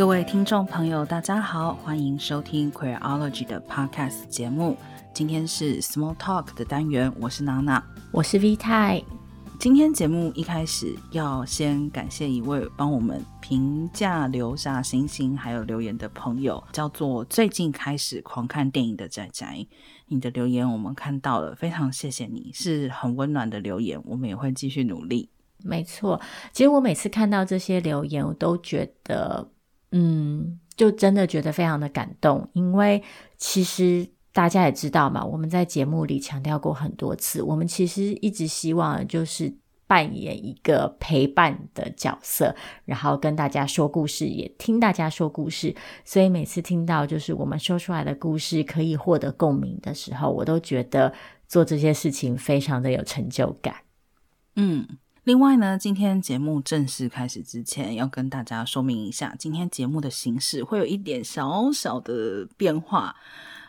各位听众朋友，大家好，欢迎收听 Queerology 的 Podcast 节目。今天是 Small Talk 的单元，我是娜娜，我是 V 太。今天节目一开始要先感谢一位帮我们评价留下星星还有留言的朋友，叫做最近开始狂看电影的仔仔。你的留言我们看到了，非常谢谢你，是很温暖的留言，我们也会继续努力。没错，其实我每次看到这些留言，我都觉得，嗯，就真的觉得非常的感动，因为其实。大家也知道嘛，我们在节目里强调过很多次，我们其实一直希望就是扮演一个陪伴的角色，然后跟大家说故事，也听大家说故事。所以每次听到就是我们说出来的故事可以获得共鸣的时候，我都觉得做这些事情非常的有成就感。嗯，另外呢，今天节目正式开始之前，要跟大家说明一下，今天节目的形式会有一点小小的变化。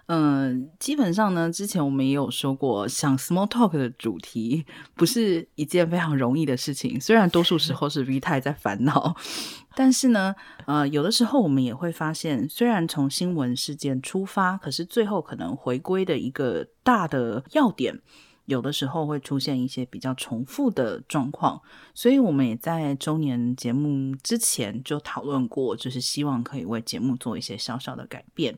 嗯，基本上呢，之前我们也有说过，想 small talk 的主题不是一件非常容易的事情。虽然多数时候是 V 太在烦恼，但是呢，呃，有的时候我们也会发现，虽然从新闻事件出发，可是最后可能回归的一个大的要点。有的时候会出现一些比较重复的状况，所以我们也在周年节目之前就讨论过，就是希望可以为节目做一些小小的改变。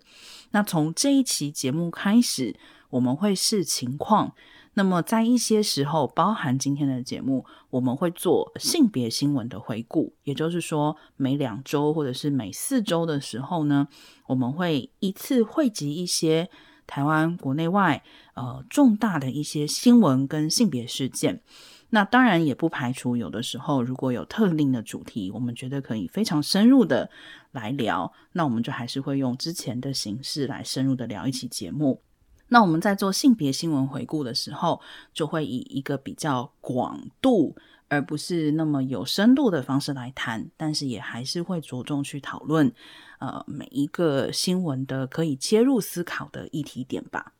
那从这一期节目开始，我们会视情况，那么在一些时候，包含今天的节目，我们会做性别新闻的回顾，也就是说，每两周或者是每四周的时候呢，我们会一次汇集一些。台湾国内外呃重大的一些新闻跟性别事件，那当然也不排除有的时候如果有特定的主题，我们觉得可以非常深入的来聊，那我们就还是会用之前的形式来深入的聊一期节目。那我们在做性别新闻回顾的时候，就会以一个比较广度，而不是那么有深度的方式来谈，但是也还是会着重去讨论。呃，每一个新闻的可以切入思考的议题点吧。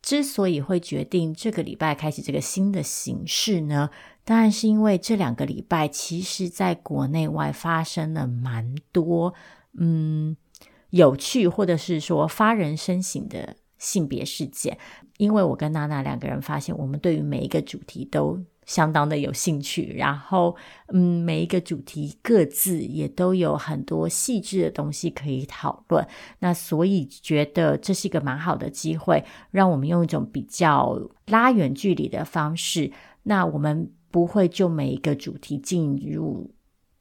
之所以会决定这个礼拜开始这个新的形式呢，当然是因为这两个礼拜其实在国内外发生了蛮多嗯有趣或者是说发人深省的性别事件。因为我跟娜娜两个人发现，我们对于每一个主题都相当的有兴趣，然后，嗯，每一个主题各自也都有很多细致的东西可以讨论。那所以觉得这是一个蛮好的机会，让我们用一种比较拉远距离的方式。那我们不会就每一个主题进入。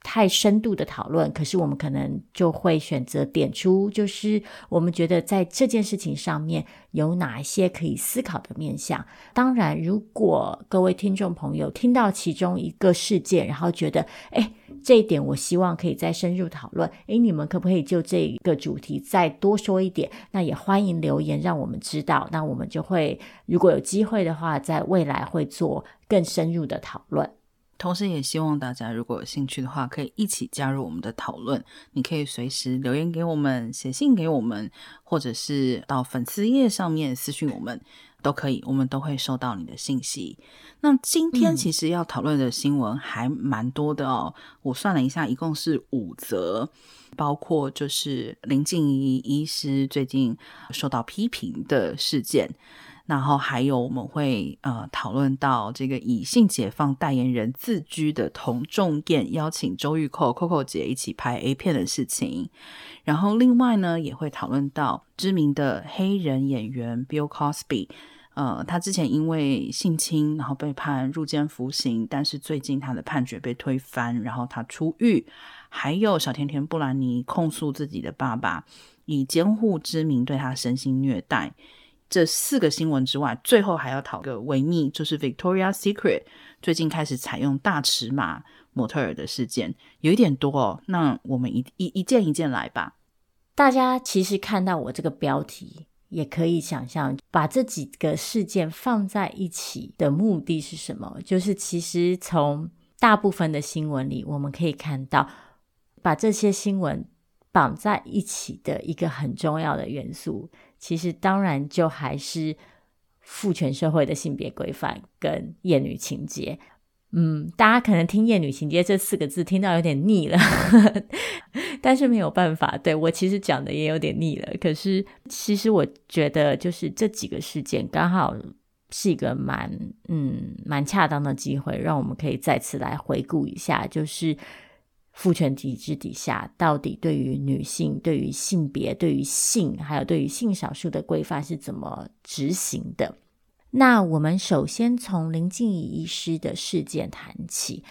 太深度的讨论，可是我们可能就会选择点出，就是我们觉得在这件事情上面有哪一些可以思考的面向。当然，如果各位听众朋友听到其中一个事件，然后觉得，诶，这一点我希望可以再深入讨论，诶，你们可不可以就这个主题再多说一点？那也欢迎留言让我们知道，那我们就会，如果有机会的话，在未来会做更深入的讨论。同时，也希望大家如果有兴趣的话，可以一起加入我们的讨论。你可以随时留言给我们，写信给我们，或者是到粉丝页上面私讯我们，都可以，我们都会收到你的信息。那今天其实要讨论的新闻还蛮多的哦，嗯、我算了一下，一共是五则，包括就是林静怡医师最近受到批评的事件。然后还有我们会呃讨论到这个以性解放代言人自居的童仲彦邀请周玉蔻 Coco 姐一起拍 A 片的事情，然后另外呢也会讨论到知名的黑人演员 Bill Cosby，呃他之前因为性侵然后被判入监服刑，但是最近他的判决被推翻，然后他出狱，还有小甜甜布兰妮控诉自己的爸爸以监护之名对他身心虐待。这四个新闻之外，最后还要讨个维密，就是 Victoria Secret 最近开始采用大尺码模特儿的事件，有一点多哦。那我们一一一件一件来吧。大家其实看到我这个标题，也可以想象，把这几个事件放在一起的目的是什么？就是其实从大部分的新闻里，我们可以看到，把这些新闻绑在一起的一个很重要的元素。其实当然就还是父权社会的性别规范跟厌女情结。嗯，大家可能听厌女情结这四个字听到有点腻了，但是没有办法，对，我其实讲的也有点腻了。可是其实我觉得，就是这几个事件刚好是一个蛮嗯蛮恰当的机会，让我们可以再次来回顾一下，就是父权体制底下到底对于女性、对于性别、对于性，还有对于性少数的规范是怎么执行的。那我们首先从林静怡医师的事件谈起。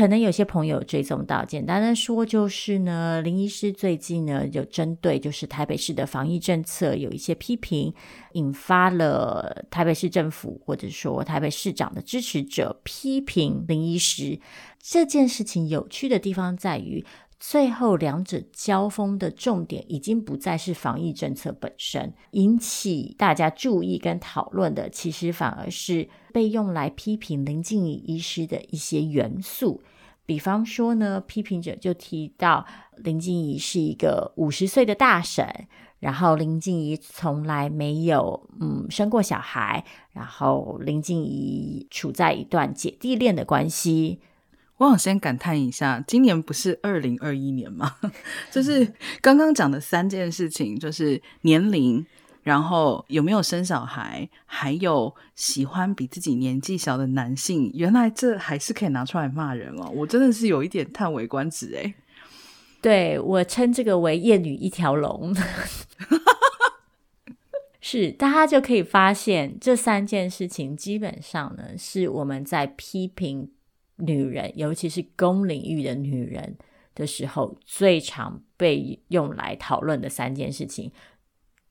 可能有些朋友追踪到，简单的说就是呢，林医师最近呢有针对就是台北市的防疫政策有一些批评，引发了台北市政府或者说台北市长的支持者批评林医师。这件事情有趣的地方在于，最后两者交锋的重点已经不再是防疫政策本身，引起大家注意跟讨论的，其实反而是被用来批评林静怡医师的一些元素。比方说呢，批评者就提到林静怡是一个五十岁的大婶，然后林静怡从来没有嗯生过小孩，然后林静怡处在一段姐弟恋的关系。我想先感叹一下，今年不是二零二一年吗？就是刚刚讲的三件事情，就是年龄。然后有没有生小孩？还有喜欢比自己年纪小的男性？原来这还是可以拿出来骂人哦！我真的是有一点叹为观止诶。对，我称这个为“艳女一条龙”，是大家就可以发现这三件事情基本上呢是我们在批评女人，尤其是公领域的女人的时候最常被用来讨论的三件事情，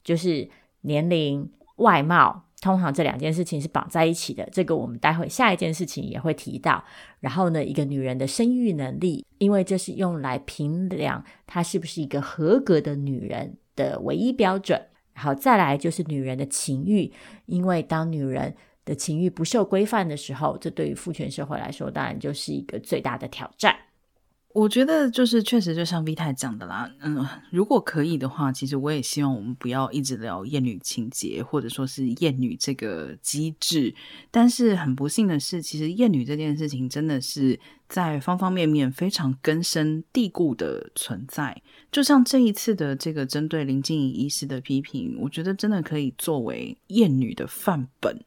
就是。年龄、外貌，通常这两件事情是绑在一起的。这个我们待会下一件事情也会提到。然后呢，一个女人的生育能力，因为这是用来评量她是不是一个合格的女人的唯一标准。然后再来就是女人的情欲，因为当女人的情欲不受规范的时候，这对于父权社会来说，当然就是一个最大的挑战。我觉得就是确实就像 V 太讲的啦，嗯，如果可以的话，其实我也希望我们不要一直聊厌女情节，或者说是厌女这个机制。但是很不幸的是，其实厌女这件事情真的是在方方面面非常根深蒂固的存在。就像这一次的这个针对林静怡医师的批评，我觉得真的可以作为厌女的范本。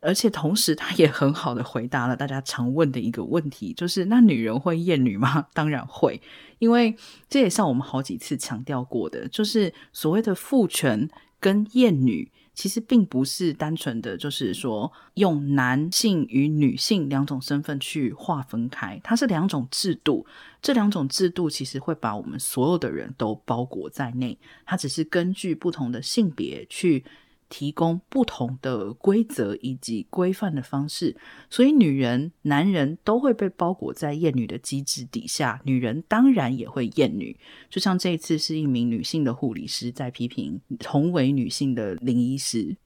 而且同时，他也很好的回答了大家常问的一个问题，就是那女人会厌女吗？当然会，因为这也像我们好几次强调过的，就是所谓的父权跟厌女，其实并不是单纯的就是说用男性与女性两种身份去划分开，它是两种制度，这两种制度其实会把我们所有的人都包裹在内，它只是根据不同的性别去。提供不同的规则以及规范的方式，所以女人、男人都会被包裹在厌女的机制底下。女人当然也会厌女，就像这一次是一名女性的护理师在批评同为女性的林医师。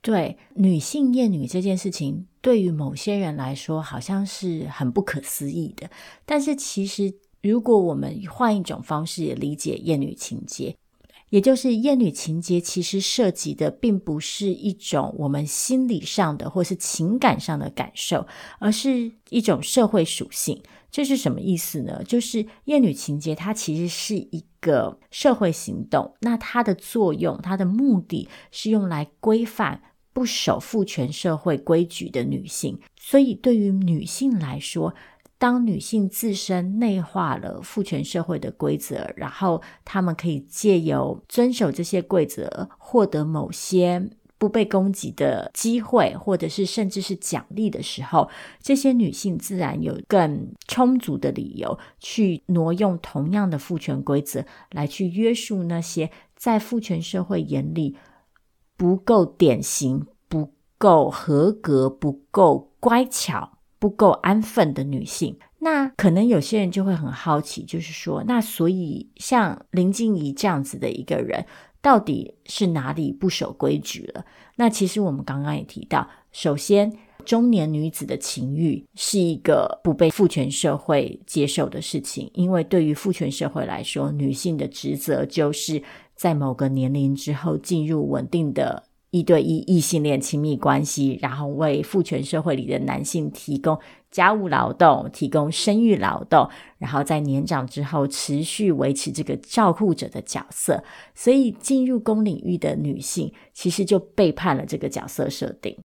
对，女性厌女这件事情，对于某些人来说好像是很不可思议的。但是其实，如果我们换一种方式理解厌女情节。也就是厌女情结，其实涉及的并不是一种我们心理上的或是情感上的感受，而是一种社会属性。这是什么意思呢？就是厌女情结，它其实是一个社会行动，那它的作用、它的目的是用来规范不守父权社会规矩的女性。所以，对于女性来说，当女性自身内化了父权社会的规则，然后她们可以借由遵守这些规则，获得某些不被攻击的机会，或者是甚至是奖励的时候，这些女性自然有更充足的理由去挪用同样的父权规则来去约束那些在父权社会眼里不够典型、不够合格、不够乖巧。不够安分的女性，那可能有些人就会很好奇，就是说，那所以像林静怡这样子的一个人，到底是哪里不守规矩了？那其实我们刚刚也提到，首先，中年女子的情欲是一个不被父权社会接受的事情，因为对于父权社会来说，女性的职责就是在某个年龄之后进入稳定的一对一异性恋亲密关系，然后为父权社会里的男性提供家务劳动、提供生育劳动，然后在年长之后持续维持这个照顾者的角色。所以进入公领域的女性，其实就背叛了这个角色设定。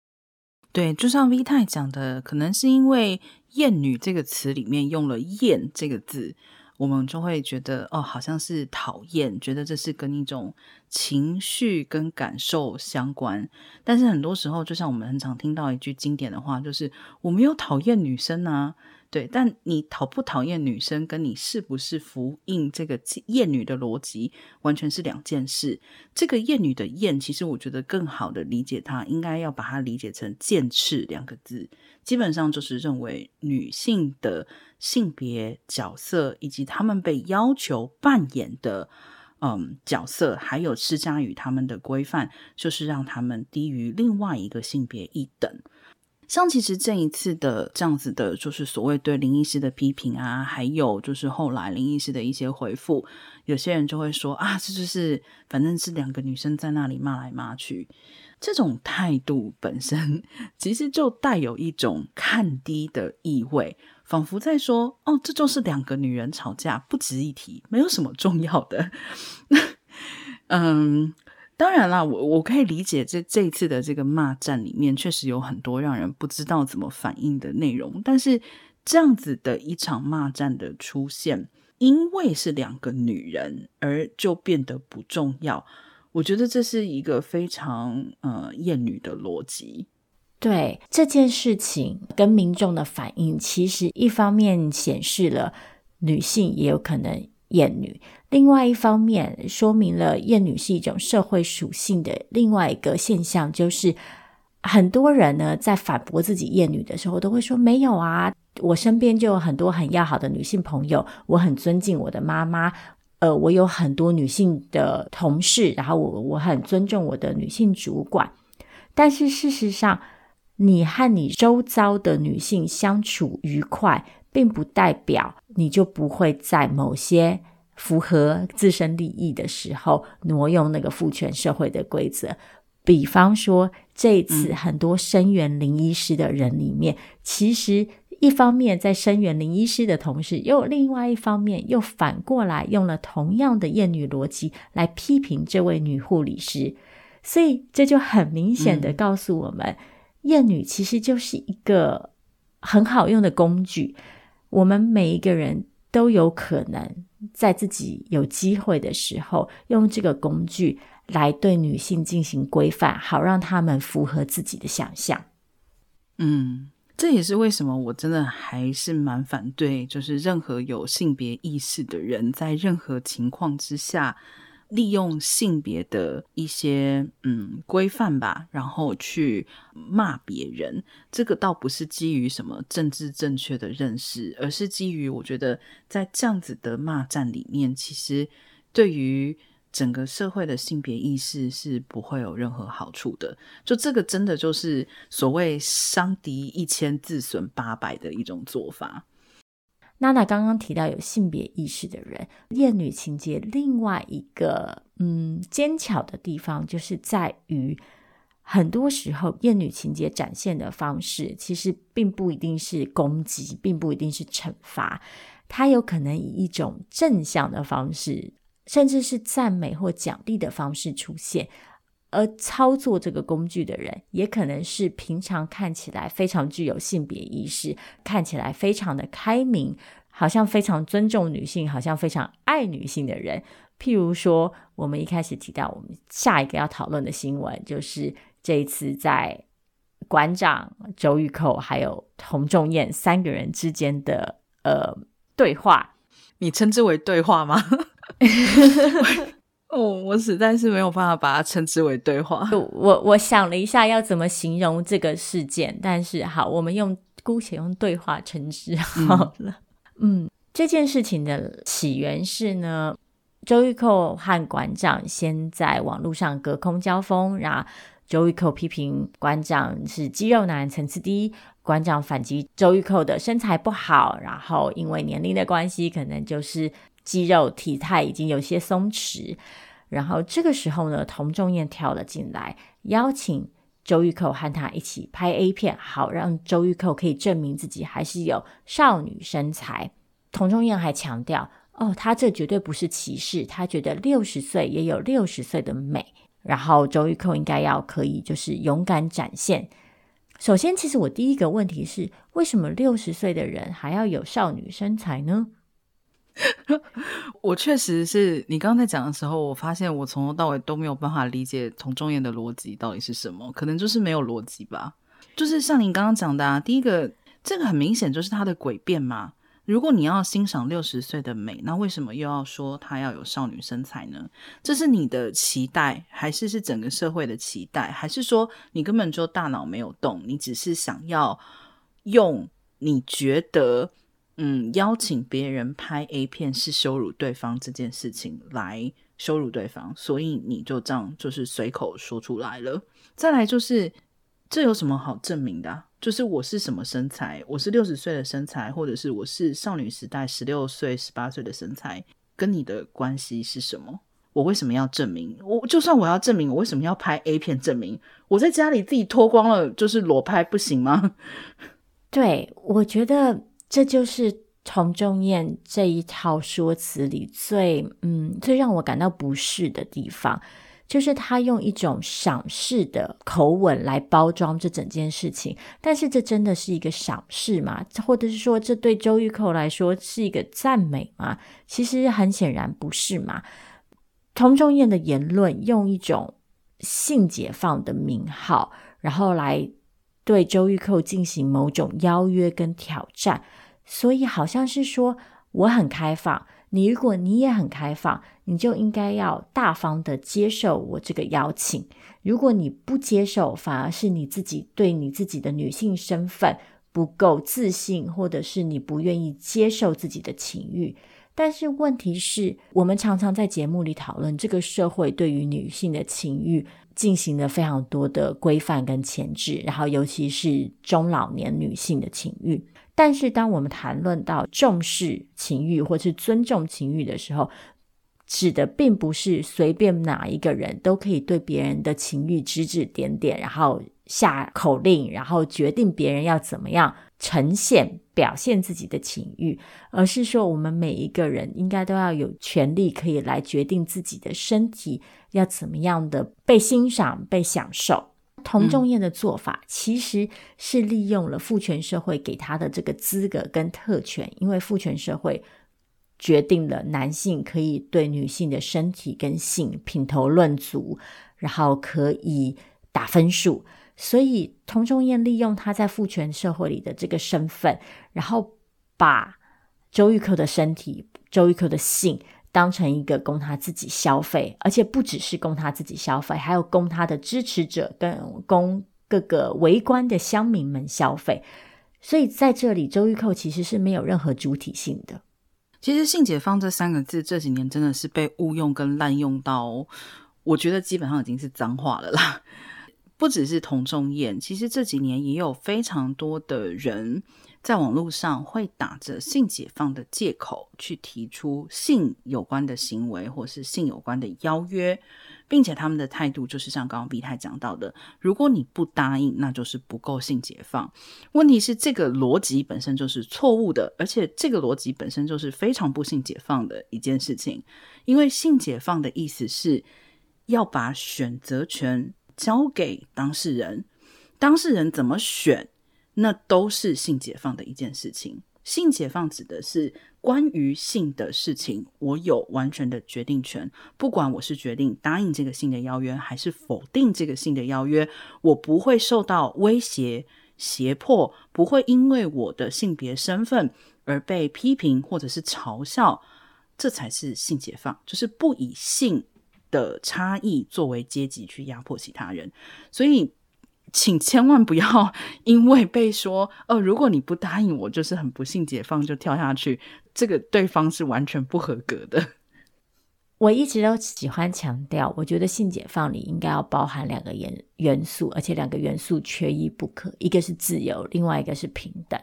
对，就像 V 太讲的，可能是因为“厌女”这个词里面用了“厌”这个字。我们就会觉得哦，好像是讨厌，觉得这是跟一种情绪跟感受相关。但是很多时候，就像我们很常听到一句经典的话，就是我没有讨厌女生啊。对，但你讨不讨厌女生，跟你是不是符应这个厌女的逻辑，完全是两件事。这个厌女的厌，其实我觉得更好的理解它，应该要把它理解成剑翅两个字，基本上就是认为女性的性别角色以及她们被要求扮演的嗯角色，还有施加于她们的规范，就是让她们低于另外一个性别一等。像其实这一次的这样子的，就是所谓对林医师的批评啊，还有就是后来林医师的一些回复，有些人就会说啊，这就是反正是两个女生在那里骂来骂去，这种态度本身 其实就带有一种看低的意味，仿佛在说哦，这就是两个女人吵架，不值一提，没有什么重要的。嗯。当然啦，我我可以理解这这一次的这个骂战里面确实有很多让人不知道怎么反应的内容，但是这样子的一场骂战的出现，因为是两个女人而就变得不重要，我觉得这是一个非常呃厌女的逻辑。对这件事情跟民众的反应，其实一方面显示了女性也有可能厌女。另外一方面，说明了厌女是一种社会属性的另外一个现象，就是很多人呢在反驳自己厌女的时候，都会说没有啊，我身边就有很多很要好的女性朋友，我很尊敬我的妈妈，呃，我有很多女性的同事，然后我我很尊重我的女性主管。但是事实上，你和你周遭的女性相处愉快，并不代表你就不会在某些。符合自身利益的时候，挪用那个父权社会的规则。比方说，这一次很多声援林医师的人里面，嗯、其实一方面在声援林医师的同时，又另外一方面又反过来用了同样的厌女逻辑来批评这位女护理师。所以这就很明显的告诉我们，嗯、厌女其实就是一个很好用的工具。我们每一个人都有可能。在自己有机会的时候，用这个工具来对女性进行规范，好让他们符合自己的想象。嗯，这也是为什么我真的还是蛮反对，就是任何有性别意识的人，在任何情况之下。利用性别的一些嗯规范吧，然后去骂别人，这个倒不是基于什么政治正确的认识，而是基于我觉得在这样子的骂战里面，其实对于整个社会的性别意识是不会有任何好处的。就这个真的就是所谓伤敌一千自损八百的一种做法。娜娜刚刚提到有性别意识的人，厌女情节另外一个嗯尖巧的地方，就是在于很多时候厌女情节展现的方式，其实并不一定是攻击，并不一定是惩罚，它有可能以一种正向的方式，甚至是赞美或奖励的方式出现。而操作这个工具的人，也可能是平常看起来非常具有性别意识，看起来非常的开明，好像非常尊重女性，好像非常爱女性的人。譬如说，我们一开始提到，我们下一个要讨论的新闻，就是这一次在馆长周玉蔻还有洪仲彦三个人之间的呃对话，你称之为对话吗？哦，我实在是没有办法把它称之为对话。我我想了一下要怎么形容这个事件，但是好，我们用姑且用对话称之好了。嗯，嗯，这件事情的起源是呢，周玉蔻和馆长先在网络上隔空交锋，然后周玉蔻批评馆长是肌肉男，层次低；馆长反击周玉蔻的身材不好，然后因为年龄的关系，可能就是。肌肉体态已经有些松弛，然后这个时候呢，童仲彦跳了进来，邀请周玉蔻和他一起拍 A 片，好让周玉蔻可以证明自己还是有少女身材。童仲彦还强调，哦，他这绝对不是歧视，他觉得六十岁也有六十岁的美。然后周玉蔻应该要可以就是勇敢展现。首先，其实我第一个问题是，为什么六十岁的人还要有少女身材呢？我确实是你刚才讲的时候，我发现我从头到尾都没有办法理解从中言的逻辑到底是什么，可能就是没有逻辑吧。就是像您刚刚讲的啊，第一个，这个很明显就是他的诡辩嘛。如果你要欣赏六十岁的美，那为什么又要说她要有少女身材呢？这是你的期待，还是是整个社会的期待，还是说你根本就大脑没有动，你只是想要用你觉得嗯邀请别人拍 A 片是羞辱对方这件事情来羞辱对方，所以你就这样就是随口说出来了。再来就是这有什么好证明的？就是我是什么身材，我是六十岁的身材，或者是我是少女时代十六岁、十八岁的身材，跟你的关系是什么？我为什么要证明？我就算我要证明，我为什么要拍 A 片证明？我在家里自己脱光了，就是裸拍不行吗？对，我觉得这就是童仲彦这一套说辞里最嗯最让我感到不适的地方。就是他用一种赏识的口吻来包装这整件事情，但是这真的是一个赏识吗？或者是说，这对周玉蔻来说是一个赞美吗？其实很显然不是嘛。童仲彦的言论用一种性解放的名号，然后来对周玉蔻进行某种邀约跟挑战，所以好像是说我很开放。你如果你也很开放，你就应该要大方的接受我这个邀请。如果你不接受，反而是你自己对你自己的女性身份不够自信，或者是你不愿意接受自己的情欲。但是问题是，我们常常在节目里讨论这个社会对于女性的情欲进行了非常多的规范跟前置，然后尤其是中老年女性的情欲。但是，当我们谈论到重视情欲或是尊重情欲的时候，指的并不是随便哪一个人都可以对别人的情欲指指点点，然后下口令，然后决定别人要怎么样呈现、表现自己的情欲，而是说，我们每一个人应该都要有权利可以来决定自己的身体要怎么样的被欣赏、被享受。童仲彦的做法其实是利用了父权社会给他的这个资格跟特权，因为父权社会决定了男性可以对女性的身体跟性品头论足，然后可以打分数，所以童仲彦利用他在父权社会里的这个身份，然后把周玉蔻的身体、周玉蔻的性。当成一个供他自己消费，而且不只是供他自己消费，还有供他的支持者跟供各个围观的乡民们消费。所以在这里，周玉蔻其实是没有任何主体性的。其实“性解放”这三个字这几年真的是被误用跟滥用到，我觉得基本上已经是脏话了啦。不只是童仲彦，其实这几年也有非常多的人。在网络上会打着性解放的借口去提出性有关的行为，或是性有关的邀约，并且他们的态度就是像刚刚 B 太讲到的，如果你不答应，那就是不够性解放。问题是这个逻辑本身就是错误的，而且这个逻辑本身就是非常不性解放的一件事情。因为性解放的意思是要把选择权交给当事人，当事人怎么选？那都是性解放的一件事情。性解放指的是关于性的事情，我有完全的决定权。不管我是决定答应这个性的邀约，还是否定这个性的邀约，我不会受到威胁、胁迫，不会因为我的性别身份而被批评或者是嘲笑。这才是性解放，就是不以性的差异作为阶级去压迫其他人。所以。请千万不要 因为被说哦，如果你不答应我，就是很不幸解放，就跳下去。这个对方是完全不合格的。我一直都喜欢强调，我觉得性解放里应该要包含两个元元素，而且两个元素缺一不可，一个是自由，另外一个是平等。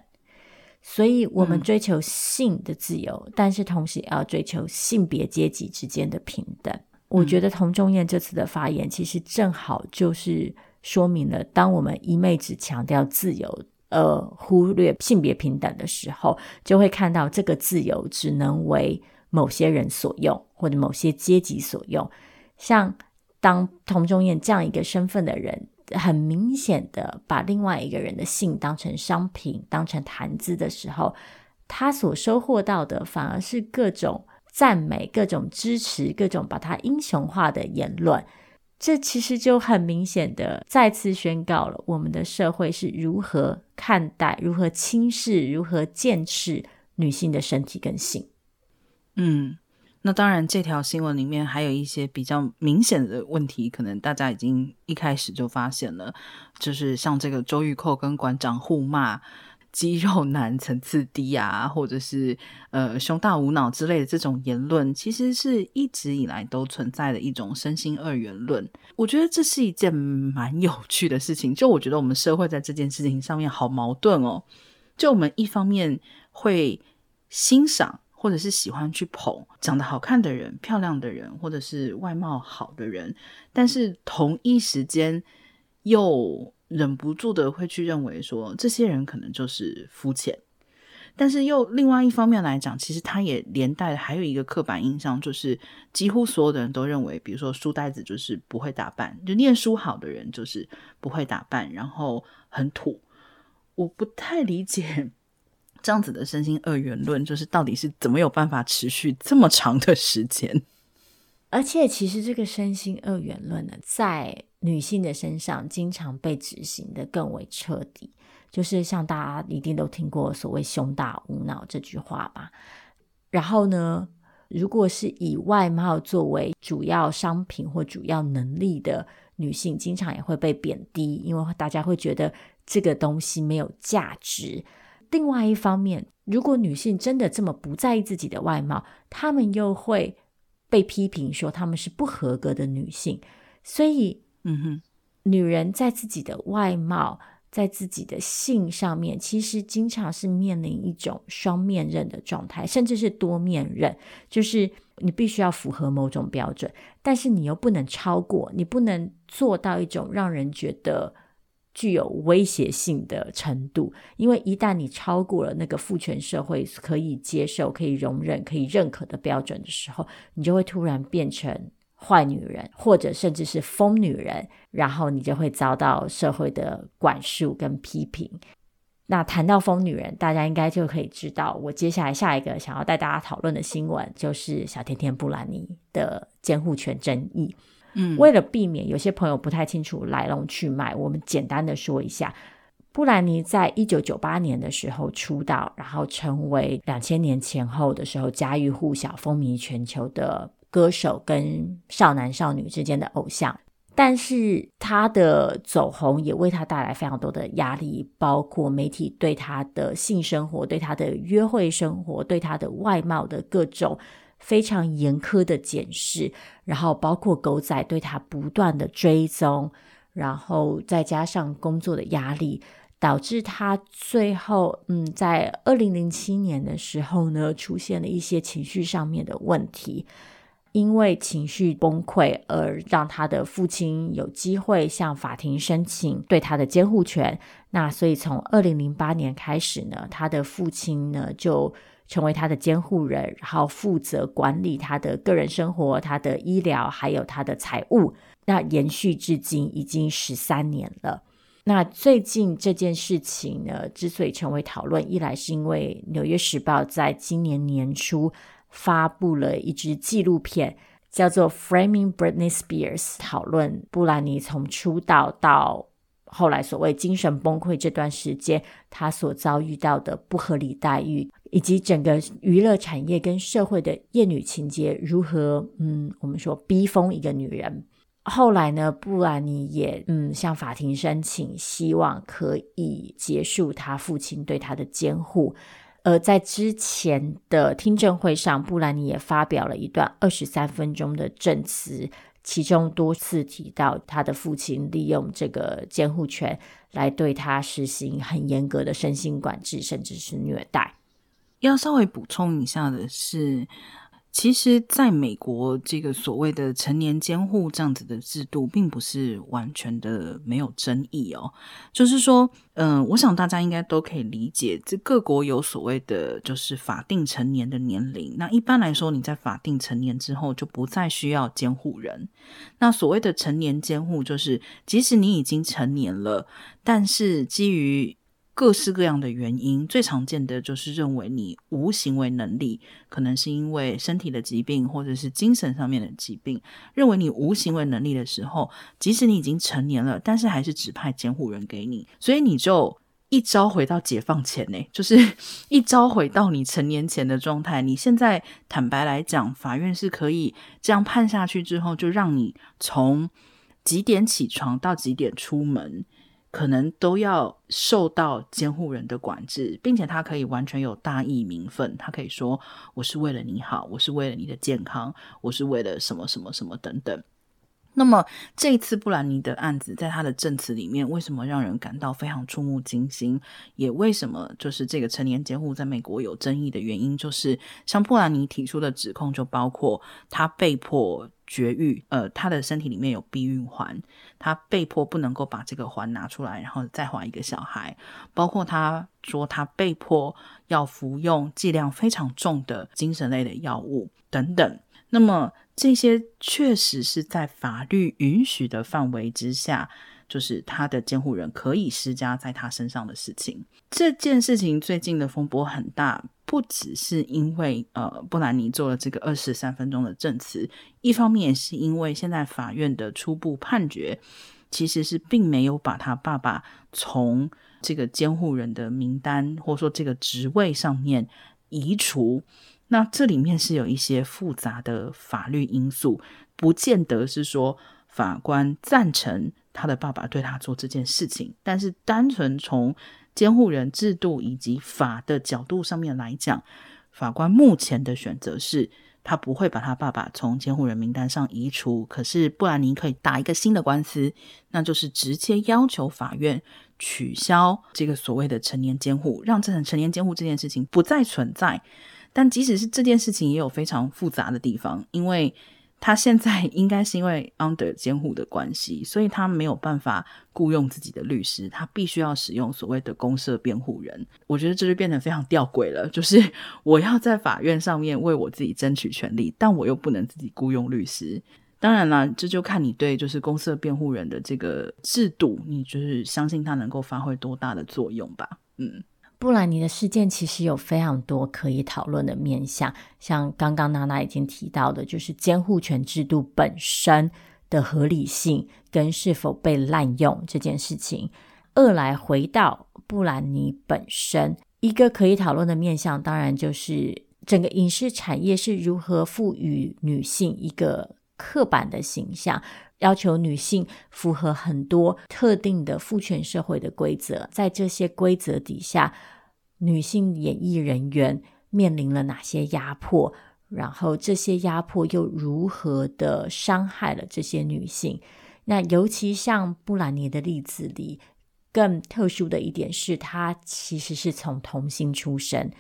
所以，我们追求性的自由，嗯、但是同时也要追求性别阶级之间的平等。我觉得童仲彦这次的发言，其实正好就是说明了，当我们一昧只强调自由，呃，忽略性别平等的时候，就会看到这个自由只能为某些人所用，或者某些阶级所用。像当童仲彦这样一个身份的人，很明显的把另外一个人的性当成商品，当成谈资的时候，他所收获到的反而是各种赞美、各种支持、各种把他英雄化的言论。这其实就很明显的再次宣告了我们的社会是如何看待、如何轻视、如何贱斥女性的身体跟性。嗯。那当然，这条新闻里面还有一些比较明显的问题，可能大家已经一开始就发现了，就是像这个周玉蔻跟馆长互骂“肌肉男层次低”啊，或者是呃“胸大无脑”之类的这种言论，其实是一直以来都存在的一种身心二元论。我觉得这是一件蛮有趣的事情。就我觉得我们社会在这件事情上面好矛盾哦。就我们一方面会欣赏。或者是喜欢去捧长得好看的人、漂亮的人，或者是外貌好的人，但是同一时间又忍不住的会去认为说，这些人可能就是肤浅。但是又另外一方面来讲，其实他也连带还有一个刻板印象，就是几乎所有的人都认为，比如说书呆子就是不会打扮，就念书好的人就是不会打扮，然后很土。我不太理解。这样子的身心二元论，就是到底是怎么有办法持续这么长的时间？而且，其实这个身心二元论呢，在女性的身上经常被执行得更为彻底。就是像大家一定都听过所谓“胸大无脑”这句话吧？然后呢，如果是以外貌作为主要商品或主要能力的女性，经常也会被贬低，因为大家会觉得这个东西没有价值。另外一方面，如果女性真的这么不在意自己的外貌，她们又会被批评说她们是不合格的女性。所以，嗯哼，女人在自己的外貌、在自己的性上面，其实经常是面临一种双面刃的状态，甚至是多面刃。就是你必须要符合某种标准，但是你又不能超过，你不能做到一种让人觉得。具有威胁性的程度，因为一旦你超过了那个父权社会可以接受、可以容忍、可以认可的标准的时候，你就会突然变成坏女人，或者甚至是疯女人，然后你就会遭到社会的管束跟批评。那谈到疯女人，大家应该就可以知道，我接下来下一个想要带大家讨论的新闻，就是小甜甜布兰妮的监护权争议。嗯，为了避免有些朋友不太清楚来龙去脉，我们简单的说一下：布兰妮在一九九八年的时候出道，然后成为两千年前后的时候家喻户晓、风靡全球的歌手跟少男少女之间的偶像。但是他的走红也为他带来非常多的压力，包括媒体对他的性生活、对他的约会生活、对他的外貌的各种。非常严苛的检视，然后包括狗仔对他不断的追踪，然后再加上工作的压力，导致他最后，嗯，在二零零七年的时候呢，出现了一些情绪上面的问题，因为情绪崩溃而让他的父亲有机会向法庭申请对他的监护权。那所以从二零零八年开始呢，他的父亲呢就。成为他的监护人，然后负责管理他的个人生活、他的医疗，还有他的财务。那延续至今已经十三年了。那最近这件事情呢，之所以成为讨论，一来是因为《纽约时报》在今年年初发布了一支纪录片，叫做《Framing Britney Spears》，讨论布兰妮从出道到后来所谓精神崩溃这段时间，她所遭遇到的不合理待遇。以及整个娱乐产业跟社会的厌女情节如何，嗯，我们说逼疯一个女人。后来呢，布兰妮也嗯向法庭申请，希望可以结束她父亲对她的监护。而在之前的听证会上，布兰妮也发表了一段二十三分钟的证词，其中多次提到他的父亲利用这个监护权来对他实行很严格的身心管制，甚至是虐待。要稍微补充一下的是，其实，在美国，这个所谓的成年监护这样子的制度，并不是完全的没有争议哦。就是说，嗯、我想大家应该都可以理解，这各国有所谓的，就是法定成年的年龄。那一般来说，你在法定成年之后，就不再需要监护人。那所谓的成年监护，就是即使你已经成年了，但是基于各式各样的原因，最常见的就是认为你无行为能力，可能是因为身体的疾病或者是精神上面的疾病，认为你无行为能力的时候，即使你已经成年了，但是还是指派监护人给你，所以你就一朝回到解放前呢，就是 一朝回到你成年前的状态。你现在坦白来讲，法院是可以这样判下去之后，就让你从几点起床到几点出门。可能都要受到监护人的管制，并且他可以完全有大义名分，他可以说我是为了你好，我是为了你的健康，我是为了什么什么什么等等。那么这一次布兰妮的案子，在他的证词里面，为什么让人感到非常触目惊心？也为什么就是这个成年监护在美国有争议的原因，就是像布兰妮提出的指控，就包括他被迫绝育，呃，他的身体里面有避孕环，他被迫不能够把这个环拿出来，然后再怀一个小孩，包括他说他被迫要服用剂量非常重的精神类的药物等等。那么这些确实是在法律允许的范围之下，就是他的监护人可以施加在他身上的事情。这件事情最近的风波很大，不只是因为呃布兰妮做了这个二十三分钟的证词，一方面也是因为现在法院的初步判决其实是并没有把他爸爸从这个监护人的名单或者说这个职位上面移除。那这里面是有一些复杂的法律因素，不见得是说法官赞成他的爸爸对他做这件事情，但是单纯从监护人制度以及法的角度上面来讲，法官目前的选择是他不会把他爸爸从监护人名单上移除，可是布兰妮可以打一个新的官司，那就是直接要求法院取消这个所谓的成年监护，让这成年监护这件事情不再存在。但即使是这件事情，也有非常复杂的地方，因为他现在应该是因为 under 监护的关系，所以他没有办法雇佣自己的律师，他必须要使用所谓的公社辩护人。我觉得这就变得非常吊诡了，就是我要在法院上面为我自己争取权利，但我又不能自己雇佣律师。当然了，这就看你对就是公社辩护人的这个制度，你就是相信他能够发挥多大的作用吧？嗯。布兰妮的事件其实有非常多可以讨论的面向，像刚刚娜娜已经提到的，就是监护权制度本身的合理性跟是否被滥用这件事情。二来回到布兰妮本身，一个可以讨论的面向，当然就是整个影视产业是如何赋予女性一个刻板的形象。要求女性符合很多特定的父权社会的规则，在这些规则底下，女性演艺人员面临了哪些压迫？然后这些压迫又如何的伤害了这些女性？那尤其像布兰妮的例子里，更特殊的一点是，她其实是从童星出身。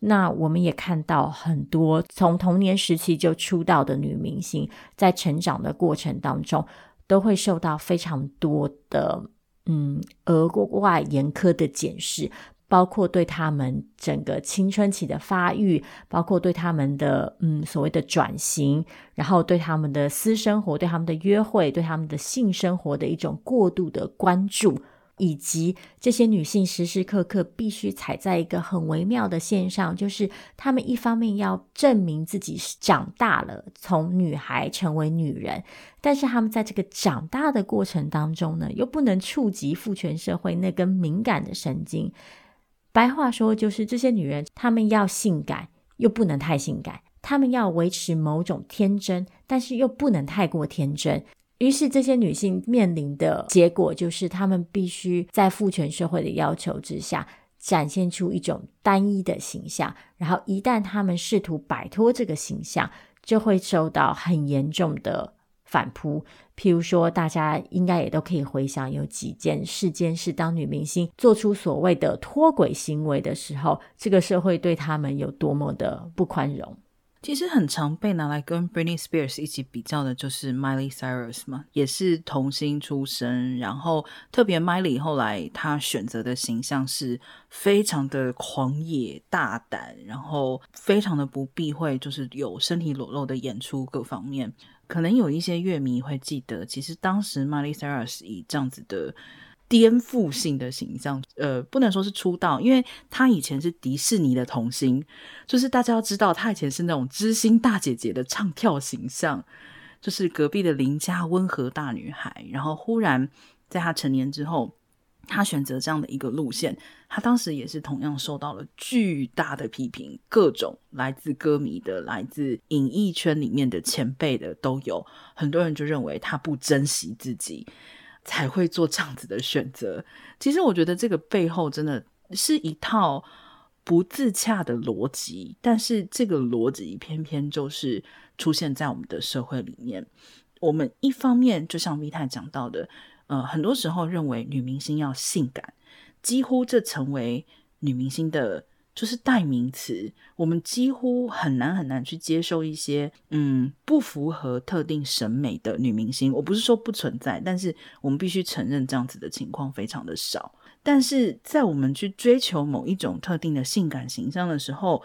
那我们也看到很多从童年时期就出道的女明星，在成长的过程当中，都会受到非常多的嗯额外严苛的检视，包括对他们整个青春期的发育，包括对他们的嗯所谓的转型，然后对他们的私生活、对他们的约会、对他们的性生活的一种过度的关注。以及这些女性时时刻刻必须踩在一个很微妙的线上，就是她们一方面要证明自己是长大了，从女孩成为女人，但是她们在这个长大的过程当中呢，又不能触及父权社会那根敏感的神经。白话说，就是这些女人，她们要性感，又不能太性感；她们要维持某种天真，但是又不能太过天真。于是，这些女性面临的结果就是，她们必须在父权社会的要求之下，展现出一种单一的形象。然后，一旦她们试图摆脱这个形象，就会受到很严重的反扑。譬如说，大家应该也都可以回想，有几件事件是当女明星做出所谓的脱轨行为的时候，这个社会对她们有多么的不宽容。其实很常被拿来跟 Britney Spears 一起比较的，就是 Miley Cyrus 嘛，也是童星出身。然后特别 Miley 后来她选择的形象是非常的狂野大胆，然后非常的不避讳，就是有身体裸露的演出各方面。可能有一些乐迷会记得，其实当时 Miley Cyrus 以这样子的。颠覆性的形象，呃，不能说是出道，因为他以前是迪士尼的童星，就是大家要知道，他以前是那种知心大姐姐的唱跳形象，就是隔壁的邻家温和大女孩。然后忽然在他成年之后，他选择这样的一个路线，他当时也是同样受到了巨大的批评，各种来自歌迷的、来自演艺圈里面的前辈的都有，很多人就认为他不珍惜自己。才会做这样子的选择。其实我觉得这个背后真的是一套不自洽的逻辑，但是这个逻辑偏偏就是出现在我们的社会里面。我们一方面就像 V 太讲到的，呃，很多时候认为女明星要性感，几乎这成为女明星的。就是代名词，我们几乎很难很难去接受一些嗯不符合特定审美的女明星。我不是说不存在，但是我们必须承认这样子的情况非常的少。但是在我们去追求某一种特定的性感形象的时候，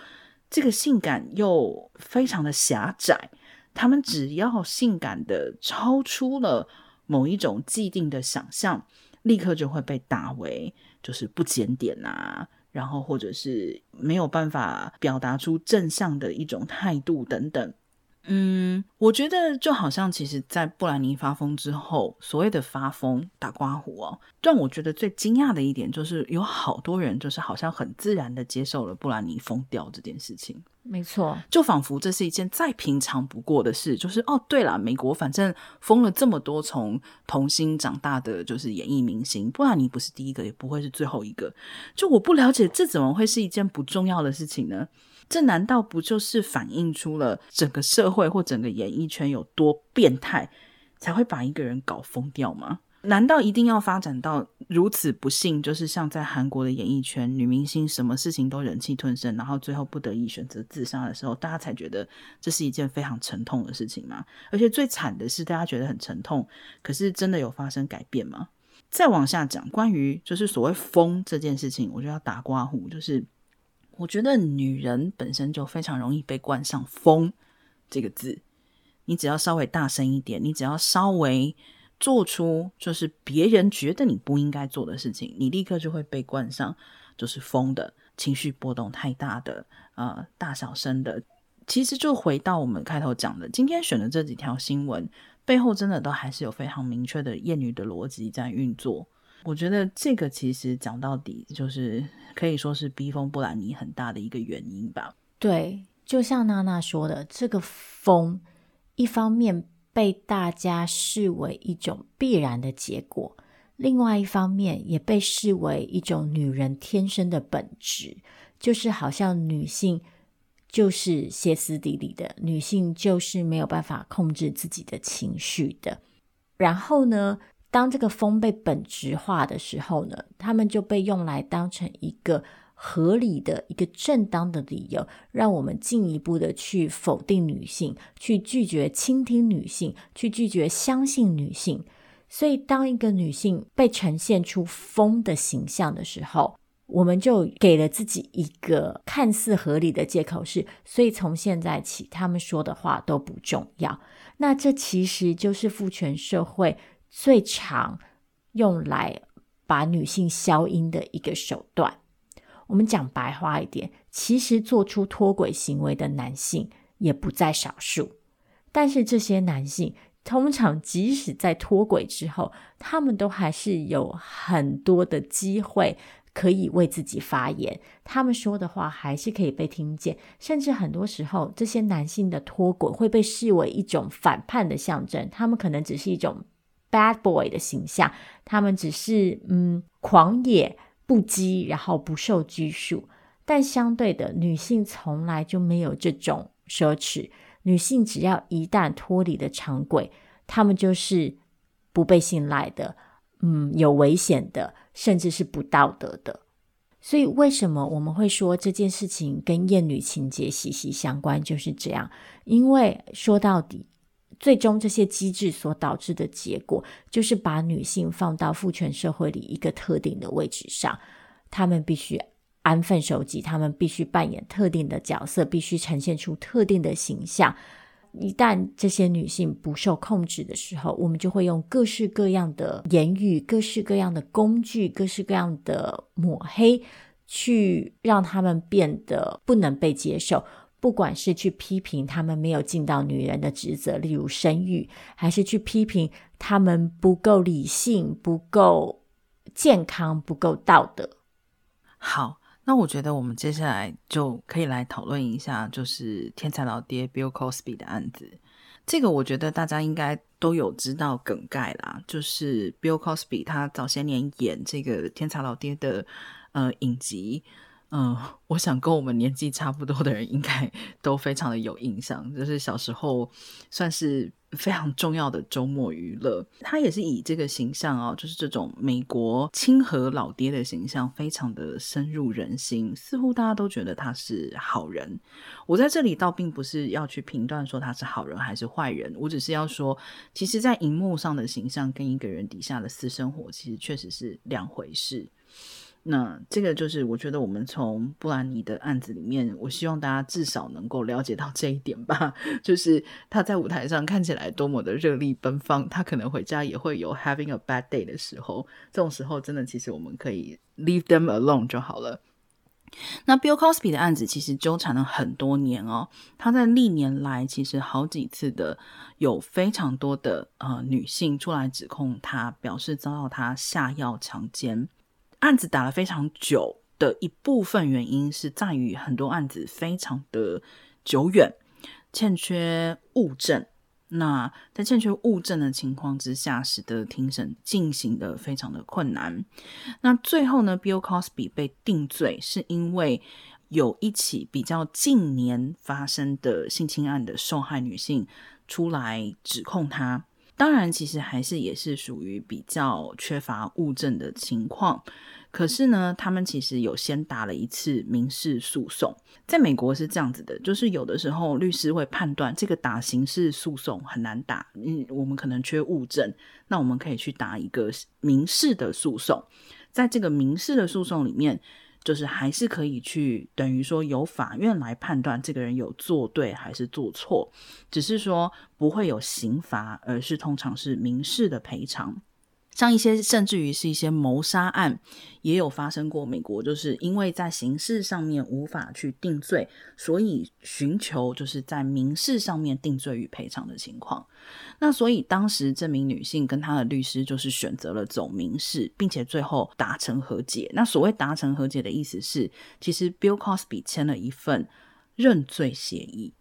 这个性感又非常的狭窄。他们只要性感的超出了某一种既定的想象，立刻就会被打为就是不检点啊。然后，或者是没有办法表达出正向的一种态度等等。嗯，我觉得就好像，其实，在布兰妮发疯之后，所谓的发疯打刮胡哦，让我觉得最惊讶的一点就是，有好多人就是好像很自然的接受了布兰妮疯掉这件事情。没错，就仿佛这是一件再平常不过的事。就是哦，对了，美国反正疯了这么多从童星长大的就是演艺明星，布兰妮不是第一个，也不会是最后一个。就我不了解，这怎么会是一件不重要的事情呢？这难道不就是反映出了整个社会或整个演艺圈有多变态，才会把一个人搞疯掉吗？难道一定要发展到如此不幸？就是像在韩国的演艺圈，女明星什么事情都忍气吞声，然后最后不得已选择自杀的时候，大家才觉得这是一件非常沉痛的事情吗？而且最惨的是，大家觉得很沉痛，可是真的有发生改变吗？再往下讲，关于就是所谓疯这件事情，我就要打刮胡，就是。我觉得女人本身就非常容易被冠上“疯”这个字。你只要稍微大声一点，你只要稍微做出就是别人觉得你不应该做的事情，你立刻就会被冠上就是疯的，情绪波动太大的，呃，大小声的。其实就回到我们开头讲的，今天选的这几条新闻背后，真的都还是有非常明确的厌女的逻辑在运作。我觉得这个其实讲到底就是可以说是逼疯布兰妮很大的一个原因吧。对，就像娜娜说的，这个疯一方面被大家视为一种必然的结果，另外一方面也被视为一种女人天生的本质，就是好像女性就是歇斯底里的，女性就是没有办法控制自己的情绪的。然后呢，当这个疯被本质化的时候呢，他们就被用来当成一个合理的一个正当的理由，让我们进一步的去否定女性，去拒绝倾听女性，去拒绝相信女性。所以，当一个女性被呈现出疯的形象的时候，我们就给了自己一个看似合理的借口，是所以从现在起，他们说的话都不重要。那这其实就是父权社会。最常用来把女性消音的一个手段。我们讲白话一点，其实做出脱轨行为的男性也不在少数。但是这些男性通常即使在脱轨之后，他们都还是有很多的机会可以为自己发言，他们说的话还是可以被听见。甚至很多时候，这些男性的脱轨会被视为一种反叛的象征，他们可能只是一种。Bad boy 的形象，他们只是嗯狂野不羁，然后不受拘束。但相对的，女性从来就没有这种奢侈。女性只要一旦脱离了常轨，她们就是不被信赖的，嗯，有危险的，甚至是不道德的。所以，为什么我们会说这件事情跟厌女情节息息相关？就是这样，因为说到底，最终这些机制所导致的结果，就是把女性放到父权社会里一个特定的位置上，她们必须安分守己，她们必须扮演特定的角色，必须呈现出特定的形象。一旦这些女性不受控制的时候，我们就会用各式各样的言语、各式各样的工具、各式各样的抹黑，去让她们变得不能被接受。不管是去批评他们没有尽到女人的职责，例如生育，还是去批评他们不够理性、不够健康、不够道德。好。那我觉得我们接下来就可以来讨论一下，就是天才老爹 Bill Cosby 的案子。这个我觉得大家应该都有知道梗概啦，就是 Bill Cosby 他早些年演这个天才老爹的呃影集。嗯，我想跟我们年纪差不多的人应该 都非常的有印象，就是小时候算是非常重要的周末娱乐。他也是以这个形象哦，就是这种美国亲和老爹的形象，非常的深入人心，似乎大家都觉得他是好人。我在这里倒并不是要去评断说他是好人还是坏人，我只是要说，其实，在荧幕上的形象跟一个人底下的私生活，其实确实是两回事。那这个就是我觉得我们从布兰妮的案子里面，我希望大家至少能够了解到这一点吧。就是他在舞台上看起来多么的热力奔放，他可能回家也会有 having a bad day 的时候。这种时候，真的其实我们可以 leave them alone 就好了。那 Bill Cosby 的案子其实纠缠了很多年哦，他在历年来其实好几次的有非常多的呃女性出来指控他，表示遭到他下药强奸。案子打了非常久的一部分原因是在于很多案子非常的久远，欠缺物证。那在欠缺物证的情况之下，使得庭审进行的非常的困难。那最后呢，Bill Cosby 被定罪，是因为有一起比较近年发生的性侵案的受害女性出来指控他。当然，其实还是也是属于比较缺乏物证的情况。可是呢，他们其实有先打了一次民事诉讼。在美国是这样子的，就是有的时候律师会判断这个打刑事诉讼很难打，嗯，我们可能缺物证，那我们可以去打一个民事的诉讼。在这个民事的诉讼里面。就是还是可以去等于说由法院来判断这个人有做对还是做错，只是说不会有刑罚，而是通常是民事的赔偿。像一些甚至于是一些谋杀案，也有发生过。美国就是因为在刑事上面无法去定罪，所以寻求就是在民事上面定罪与赔偿的情况。那所以当时这名女性跟她的律师就是选择了走民事，并且最后达成和解。那所谓达成和解的意思是，其实 Bill Cosby 签了一份认罪协议。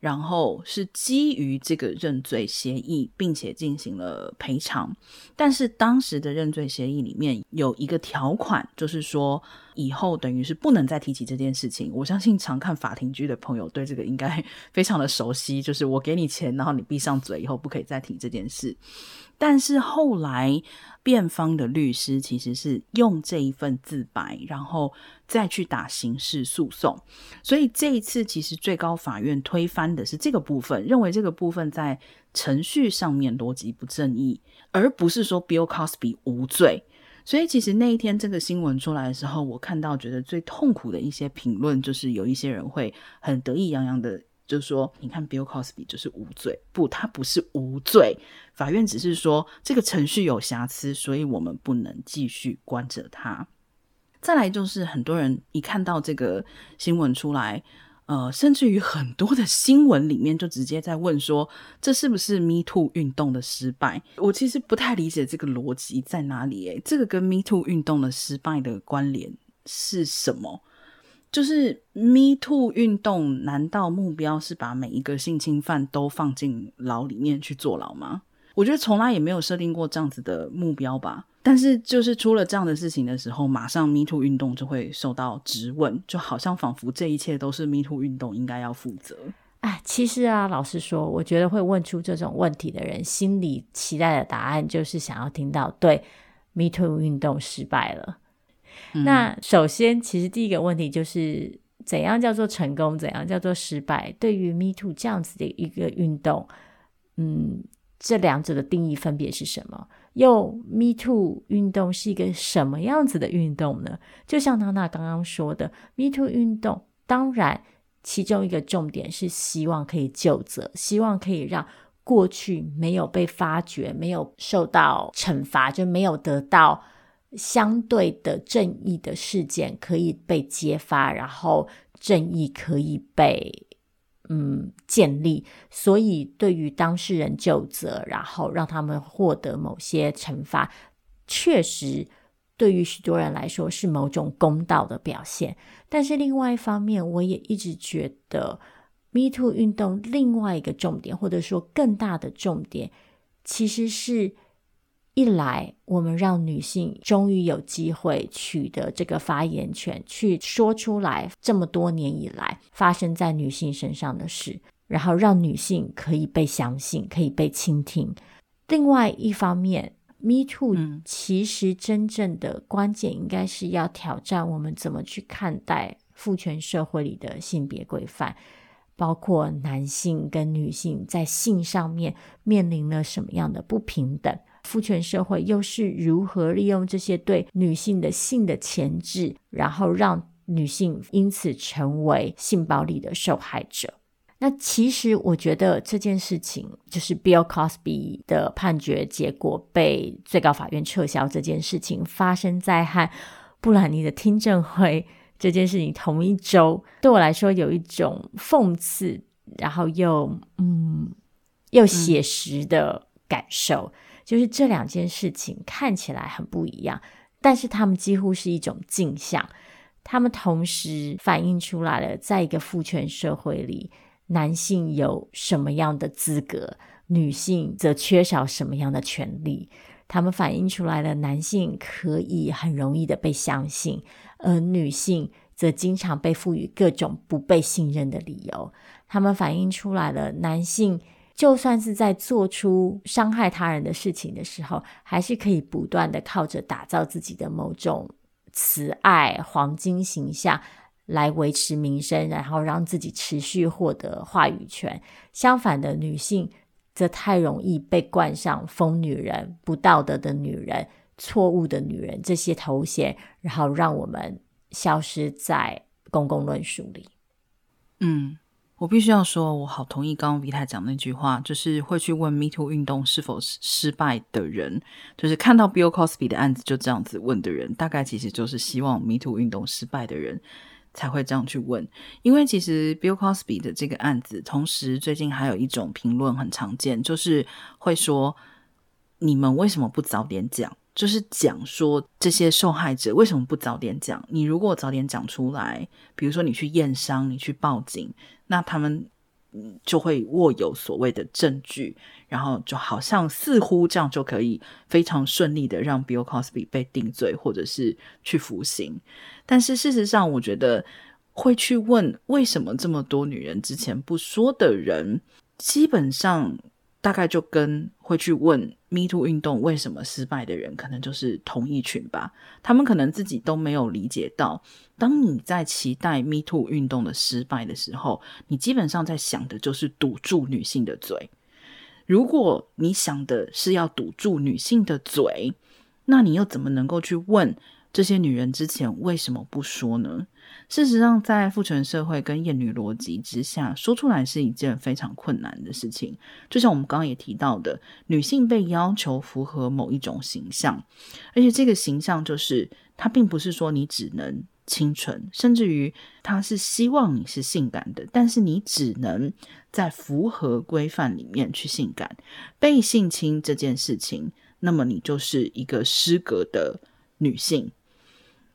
然后是基于这个认罪协议，并且进行了赔偿。但是当时的认罪协议里面有一个条款，就是说以后等于是不能再提起这件事情。我相信常看法庭剧的朋友对这个应该 非常的熟悉，就是我给你钱，然后你闭上嘴，以后不可以再提这件事。但是后来，辩方的律师其实是用这一份自白，然后再去打刑事诉讼。所以这一次，其实最高法院推翻的是这个部分，认为这个部分在程序上面逻辑不正义，而不是说 Bill Cosby 无罪。所以其实那一天这个新闻出来的时候，我看到觉得最痛苦的一些评论，就是有一些人会很得意洋洋的。就是说，你看，Bill Cosby 就是无罪，不，他不是无罪。法院只是说这个程序有瑕疵，所以我们不能继续关着他。再来就是很多人一看到这个新闻出来，呃，甚至于很多的新闻里面就直接在问说，这是不是 Me Too 运动的失败？我其实不太理解这个逻辑在哪里。诶，这个跟 Me Too 运动的失败的关联是什么？就是 Me Too 运动，难道目标是把每一个性侵犯都放进牢里面去坐牢吗？我觉得从来也没有设定过这样子的目标吧。但是就是出了这样的事情的时候，马上 Me Too 运动就会受到质问，就好像仿佛这一切都是 Me Too 运动应该要负责。哎，其实啊，老实说，我觉得会问出这种问题的人，心里期待的答案就是想要听到对 Me Too 运动失败了。那首先，其实第一个问题就是怎样叫做成功，怎样叫做失败？对于 Me Too 这样子的一个运动，嗯，这两者的定义分别是什么？又 Me Too 运动是一个什么样子的运动呢？就像娜娜刚刚说的，Me Too 运动当然其中一个重点是希望可以救责，希望可以让过去没有被发掘、没有受到惩罚、就没有得到相对的正义的事件可以被揭发，然后正义可以被。嗯，建立，所以对于当事人就责，然后让他们获得某些惩罚，确实对于许多人来说是某种公道的表现。但是另外一方面，我也一直觉得 Me Too 运动另外一个重点，或者说更大的重点，其实是。一来，我们让女性终于有机会取得这个发言权，去说出来这么多年以来发生在女性身上的事，然后让女性可以被相信，可以被倾听。另外一方面，Me Too 其实真正的关键应该是要挑战我们怎么去看待父权社会里的性别规范，包括男性跟女性在性上面面临了什么样的不平等。父权社会又是如何利用这些对女性的性的钳制，然后让女性因此成为性暴力的受害者？那其实我觉得这件事情，就是 Bill Cosby 的判决结果被最高法院撤销这件事情，发生在和布兰妮的听证会这件事情同一周，对我来说有一种讽刺，然后又嗯又写实的感受。嗯就是这两件事情看起来很不一样，但是他们几乎是一种镜像，他们同时反映出来了，在一个父权社会里，男性有什么样的资格，女性则缺少什么样的权利。他们反映出来了，男性可以很容易的被相信，而女性则经常被赋予各种不被信任的理由。他们反映出来了，男性。就算是在做出伤害他人的事情的时候，还是可以不断的靠着打造自己的某种慈爱黄金形象来维持名声，然后让自己持续获得话语权。相反的，女性则太容易被冠上疯女人、不道德的女人、错误的女人这些头衔，然后让我们消失在公共论述里。嗯。我必须要说，我好同意刚刚 V 太讲那句话，就是会去问 Me to 运动是否失败的人，就是看到 Bill Cosby 的案子就这样子问的人，大概其实就是希望 Me to 运动失败的人才会这样去问。因为其实 Bill Cosby 的这个案子，同时最近还有一种评论很常见，就是会说，你们为什么不早点讲？就是讲说这些受害者为什么不早点讲？你如果早点讲出来，比如说你去验伤，你去报警。那他们就会握有所谓的证据，然后就好像似乎这样就可以非常顺利的让 Bill Cosby 被定罪，或者是去服刑。但是事实上，我觉得会去问为什么这么多女人之前不说的人，基本上。大概就跟会去问 Me Too 运动为什么失败的人，可能就是同一群吧。他们可能自己都没有理解到，当你在期待 Me Too 运动的失败的时候，你基本上在想的就是堵住女性的嘴。如果你想的是要堵住女性的嘴，那你又怎么能够去问这些女人之前为什么不说呢？事实上，在父权社会跟厌女逻辑之下，说出来是一件非常困难的事情。就像我们刚刚也提到的，女性被要求符合某一种形象，而且这个形象就是，它并不是说你只能清纯，甚至于他是希望你是性感的，但是你只能在符合规范里面去性感。被性侵这件事情，那么你就是一个失格的女性。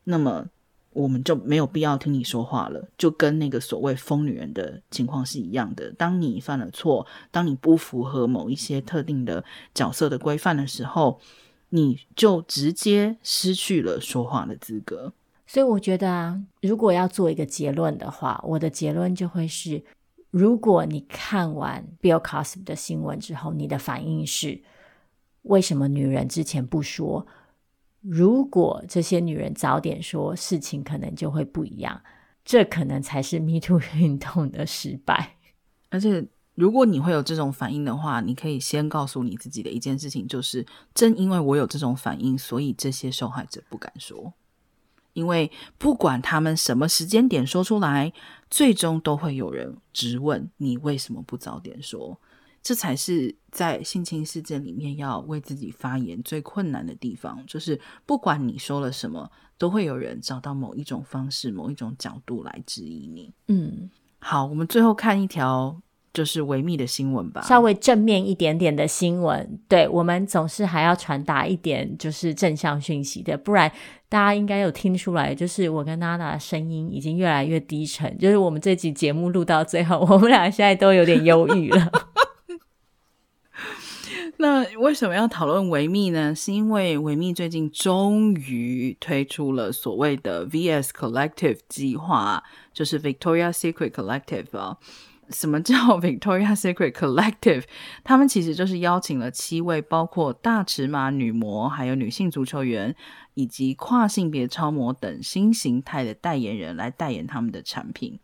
那么。我们就没有必要听你说话了，就跟那个所谓疯女人的情况是一样的。当你犯了错，当你不符合某一些特定的角色的规范的时候，你就直接失去了说话的资格。所以我觉得啊，如果要做一个结论的话，我的结论就会是：如果你看完 Bill Cosby 的新闻之后，你的反应是为什么女人之前不说？如果这些女人早点说，事情可能就会不一样。这可能才是 Me Too 运动的失败。而且，如果你会有这种反应的话，你可以先告诉你自己的一件事情，就是正因为我有这种反应，所以这些受害者不敢说。因为不管他们什么时间点说出来，最终都会有人质问你为什么不早点说。这才是在性侵事件里面要为自己发言最困难的地方，就是不管你说了什么，都会有人找到某一种方式、某一种角度来质疑你。嗯，好，我们最后看一条就是维密的新闻吧，稍微正面一点点的新闻。对，我们总是还要传达一点就是正向讯息的，不然大家应该有听出来，就是我跟娜娜的声音已经越来越低沉，就是我们这集节目录到最后，我们俩现在都有点忧郁了。那为什么要讨论维密呢？是因为维密最近终于推出了所谓的 VS Collective 计划，就是 Victoria Secret Collective 啊。什么叫 Victoria Secret Collective？他们其实就是邀请了七位，包括大尺码女模，还有女性足球员。以及跨性别超模等新形态的代言人来代言他们的产品。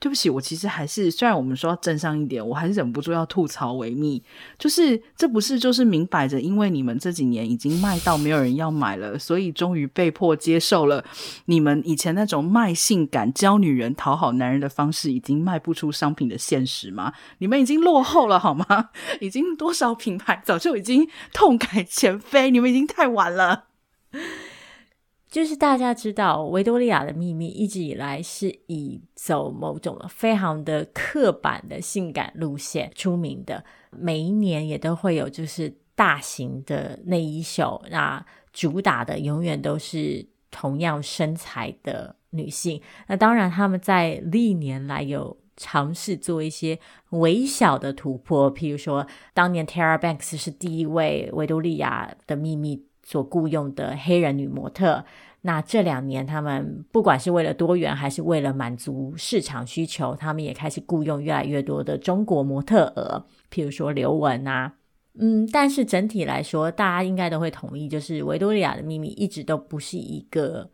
对不起，我其实还是虽然我们说要正向一点，我还是忍不住要吐槽维密。就是这不是就是明摆着，因为你们这几年已经卖到没有人要买了，所以终于被迫接受了你们以前那种卖性感、教女人讨好男人的方式已经卖不出商品的现实吗？你们已经落后了好吗？已经多少品牌早就已经痛改前非，你们已经太晚了。就是大家知道，维多利亚的秘密一直以来是以走某种非常的刻板的性感路线出名的，每一年也都会有就是大型的内衣秀，那主打的永远都是同样身材的女性。那当然，他们在历年来有尝试做一些微小的突破，譬如说，当年 Tara Banks 是第一位维多利亚的秘密所雇佣的黑人女模特，那这两年他们不管是为了多元，还是为了满足市场需求，他们也开始雇佣越来越多的中国模特儿，譬如说刘雯啊，嗯，但是整体来说，大家应该都会同意，就是维多利亚的秘密一直都不是一个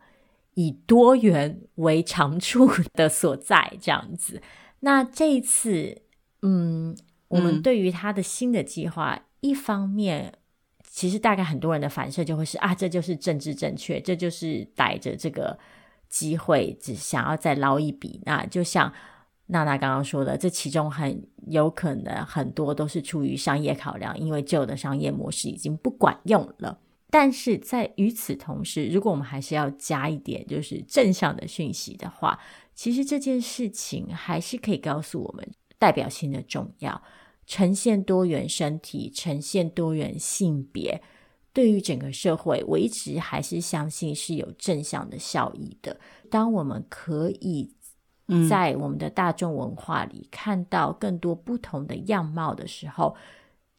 以多元为长处 的所在，这样子。那这一次，嗯，我们对于他的新的计划，嗯、一方面。其实大概很多人的反射就会是啊，这就是政治正确，这就是逮着这个机会只想要再捞一笔。那就像娜娜刚刚说的，这其中很有可能很多都是出于商业考量，因为旧的商业模式已经不管用了。但是在与此同时，如果我们还是要加一点就是正向的讯息的话，其实这件事情还是可以告诉我们代表性的重要。呈现多元身体，呈现多元性别，对于整个社会，我一直还是相信是有正向的效益的。当我们可以在我们的大众文化里看到更多不同的样貌的时候，嗯、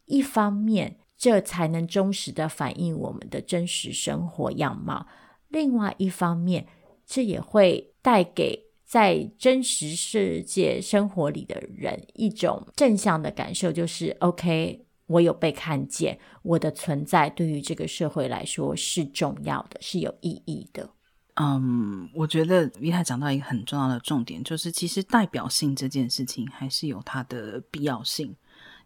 一方面这才能忠实的反映我们的真实生活样貌；另外一方面，这也会带给。在真实世界生活里的人，一种正向的感受就是：OK，我有被看见，我的存在对于这个社会来说是重要的，是有意义的。嗯，我觉得 Vita 讲到一个很重要的重点，就是其实代表性这件事情还是有它的必要性，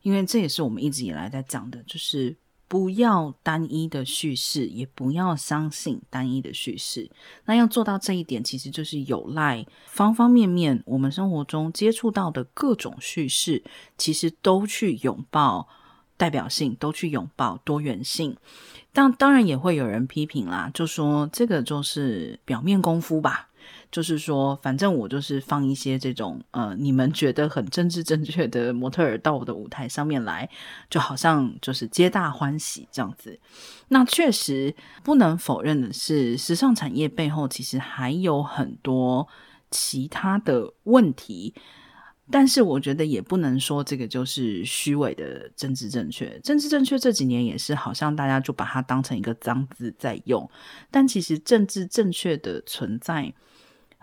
因为这也是我们一直以来在讲的，就是。不要单一的叙事，也不要相信单一的叙事。那要做到这一点，其实就是有赖方方面面，我们生活中接触到的各种叙事，其实都去拥抱代表性，都去拥抱多元性。但当然也会有人批评啦，就说这个就是表面功夫吧。就是说，反正我就是放一些这种呃，你们觉得很政治正确的模特儿到我的舞台上面来，就好像就是皆大欢喜这样子。那确实不能否认的是，时尚产业背后其实还有很多其他的问题。但是我觉得也不能说这个就是虚伪的政治正确。政治正确这几年也是好像大家就把它当成一个脏字在用，但其实政治正确的存在。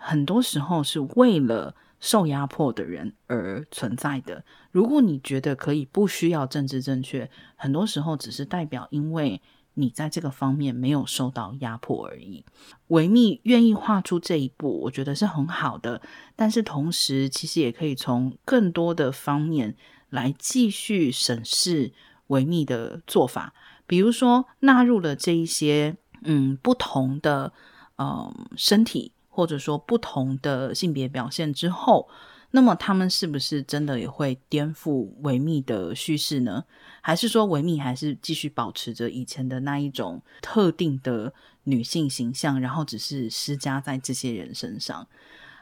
很多时候是为了受压迫的人而存在的。如果你觉得可以不需要政治正确，很多时候只是代表因为你在这个方面没有受到压迫而已。维密愿意画出这一步，我觉得是很好的。但是同时，其实也可以从更多的方面来继续审视维密的做法，比如说纳入了这一些嗯不同的嗯身体，或者说不同的性别表现之后。那么他们是不是真的也会颠覆维密的叙事呢？还是说维密还是继续保持着以前的那一种特定的女性形象，然后只是施加在这些人身上？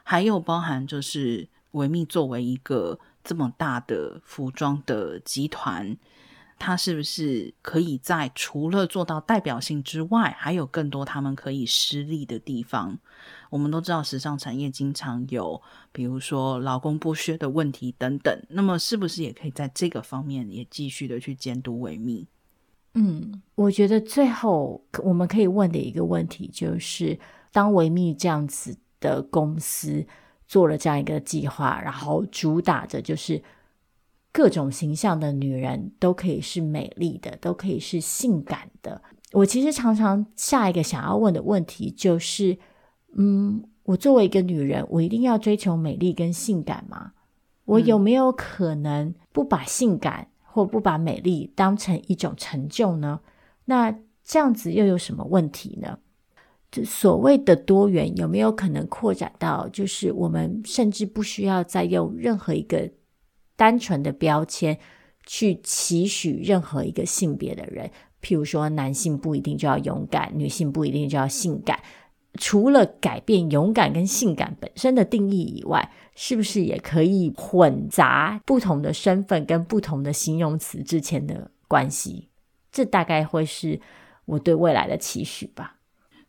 还有包含就是维密作为一个这么大的服装的集团。他是不是可以在除了做到代表性之外，还有更多他们可以施力的地方？我们都知道，时尚产业经常有，比如说劳工剥削的问题等等。那么，是不是也可以在这个方面也继续的去监督维密？嗯，我觉得最后我们可以问的一个问题就是：当维密这样子的公司做了这样一个计划，然后主打的就是。各种形象的女人都可以是美丽的，都可以是性感的。我其实常常下一个想要问的问题就是：嗯，我作为一个女人，我一定要追求美丽跟性感吗？我有没有可能不把性感或不把美丽当成一种成就呢？那这样子又有什么问题呢？这所谓的多元有没有可能扩展到，就是我们甚至不需要再用任何一个。单纯的标签去期许任何一个性别的人，譬如说男性不一定就要勇敢，女性不一定就要性感。除了改变勇敢跟性感本身的定义以外，是不是也可以混杂不同的身份跟不同的形容词之间的关系？这大概会是我对未来的期许吧。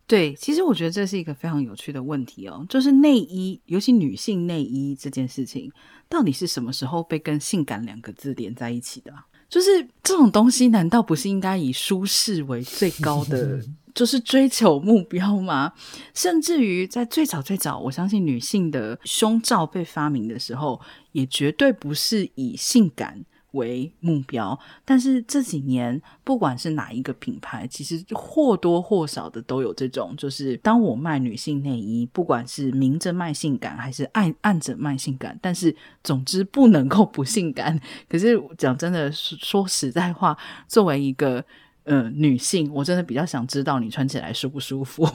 对，其实我觉得这是一个非常有趣的问题哦，就是内衣，尤其女性内衣这件事情，到底是什么时候被跟性感两个字连在一起的？就是这种东西，难道不是应该以舒适为最高的，就是追求目标吗？甚至于在最早最早，我相信女性的胸罩被发明的时候，也绝对不是以性感为目标，但是这几年不管是哪一个品牌，其实或多或少的都有这种，就是当我卖女性内衣，不管是明着卖性感还是暗暗着卖性感，但是总之不能够不性感。可是讲真的，说实在话，作为一个呃女性，我真的比较想知道你穿起来舒不舒服。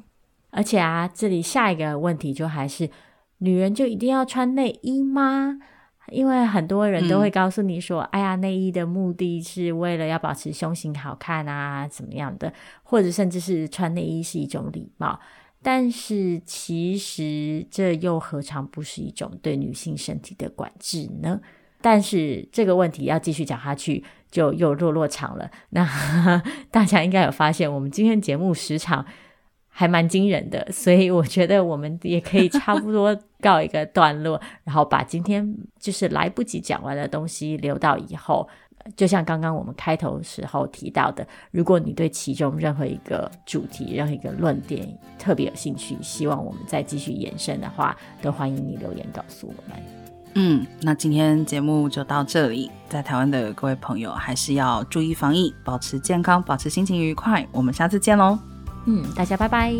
而且啊，这里下一个问题就还是，女人就一定要穿内衣吗？因为很多人都会告诉你说：“嗯、哎呀，内衣的目的是为了要保持胸型好看啊，怎么样的？或者甚至是穿内衣是一种礼貌。但是其实这又何尝不是一种对女性身体的管制呢？但是这个问题要继续讲下去，就又落落场了。那 大家应该有发现，我们今天节目时长。”还蛮惊人的，所以我觉得我们也可以差不多告一个段落，然后把今天就是来不及讲完的东西留到以后。就像刚刚我们开头时候提到的，如果你对其中任何一个主题、任何一个论点特别有兴趣，希望我们再继续延伸的话，都欢迎你留言告诉我们。嗯，那今天节目就到这里。在台湾的各位朋友，还是要注意防疫，保持健康，保持心情愉快。我们下次见喽。嗯，大家拜拜。